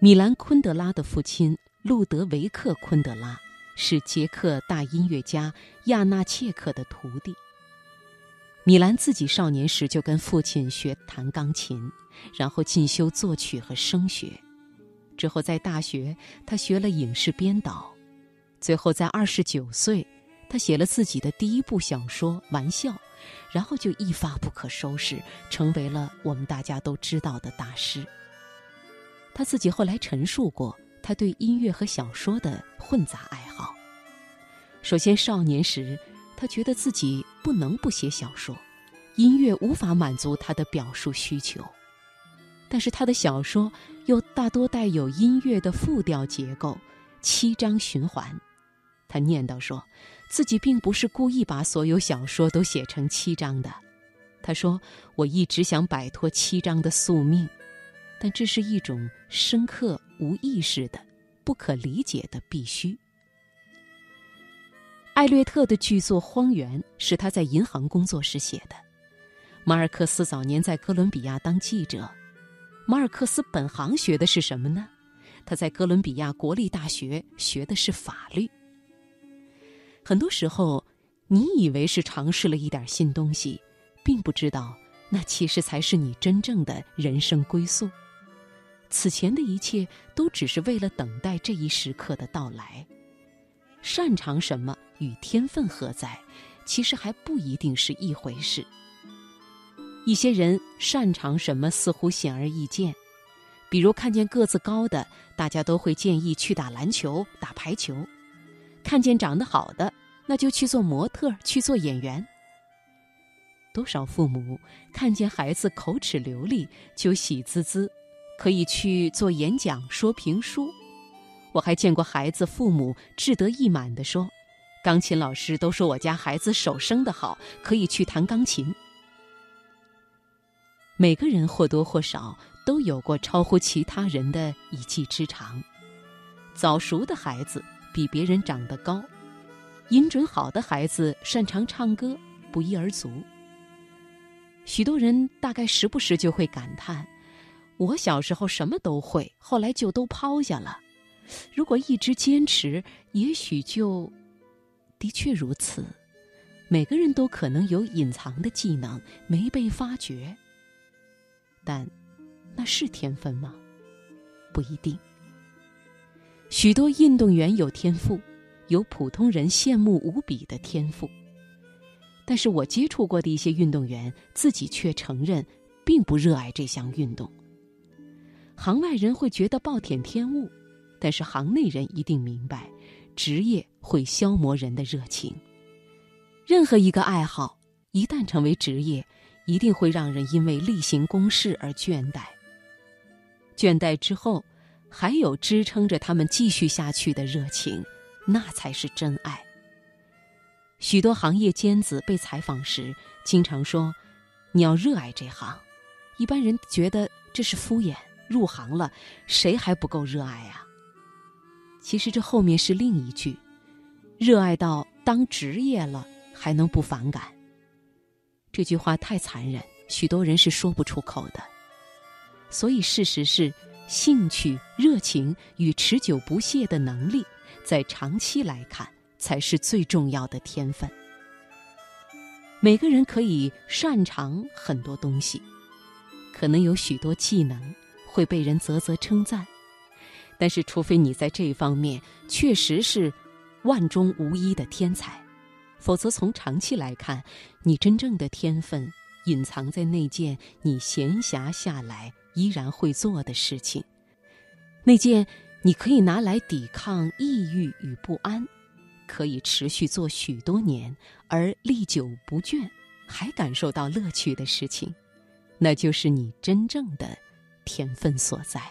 米兰·昆德拉的父亲路德维克·昆德拉是捷克大音乐家亚纳切克的徒弟。米兰自己少年时就跟父亲学弹钢琴，然后进修作曲和声学。之后在大学，他学了影视编导。最后在二十九岁，他写了自己的第一部小说《玩笑》，然后就一发不可收拾，成为了我们大家都知道的大师。他自己后来陈述过他对音乐和小说的混杂爱好。首先，少年时他觉得自己不能不写小说，音乐无法满足他的表述需求。但是他的小说又大多带有音乐的复调结构，七章循环。他念叨说，自己并不是故意把所有小说都写成七章的。他说：“我一直想摆脱七章的宿命。”但这是一种深刻、无意识的、不可理解的必须。艾略特的剧作《荒原》是他在银行工作时写的。马尔克斯早年在哥伦比亚当记者，马尔克斯本行学的是什么呢？他在哥伦比亚国立大学学的是法律。很多时候，你以为是尝试了一点新东西，并不知道那其实才是你真正的人生归宿。此前的一切都只是为了等待这一时刻的到来。擅长什么与天分何在，其实还不一定是一回事。一些人擅长什么似乎显而易见，比如看见个子高的，大家都会建议去打篮球、打排球；看见长得好的，那就去做模特、去做演员。多少父母看见孩子口齿流利，就喜滋滋。可以去做演讲、说评书。我还见过孩子父母志得意满地说：“钢琴老师都说我家孩子手生的好，可以去弹钢琴。”每个人或多或少都有过超乎其他人的一技之长。早熟的孩子比别人长得高，音准好的孩子擅长唱歌，不一而足。许多人大概时不时就会感叹。我小时候什么都会，后来就都抛下了。如果一直坚持，也许就……的确如此。每个人都可能有隐藏的技能没被发掘，但那是天分吗？不一定。许多运动员有天赋，有普通人羡慕无比的天赋，但是我接触过的一些运动员自己却承认，并不热爱这项运动。行外人会觉得暴殄天物，但是行内人一定明白，职业会消磨人的热情。任何一个爱好一旦成为职业，一定会让人因为例行公事而倦怠。倦怠之后，还有支撑着他们继续下去的热情，那才是真爱。许多行业尖子被采访时，经常说：“你要热爱这行。”一般人觉得这是敷衍。入行了，谁还不够热爱啊？其实这后面是另一句：热爱到当职业了，还能不反感？这句话太残忍，许多人是说不出口的。所以事实是，兴趣、热情与持久不懈的能力，在长期来看才是最重要的天分。每个人可以擅长很多东西，可能有许多技能。会被人啧啧称赞，但是除非你在这方面确实是万中无一的天才，否则从长期来看，你真正的天分隐藏在那件你闲暇下来依然会做的事情，那件你可以拿来抵抗抑郁与不安，可以持续做许多年而历久不倦，还感受到乐趣的事情，那就是你真正的。天分所在。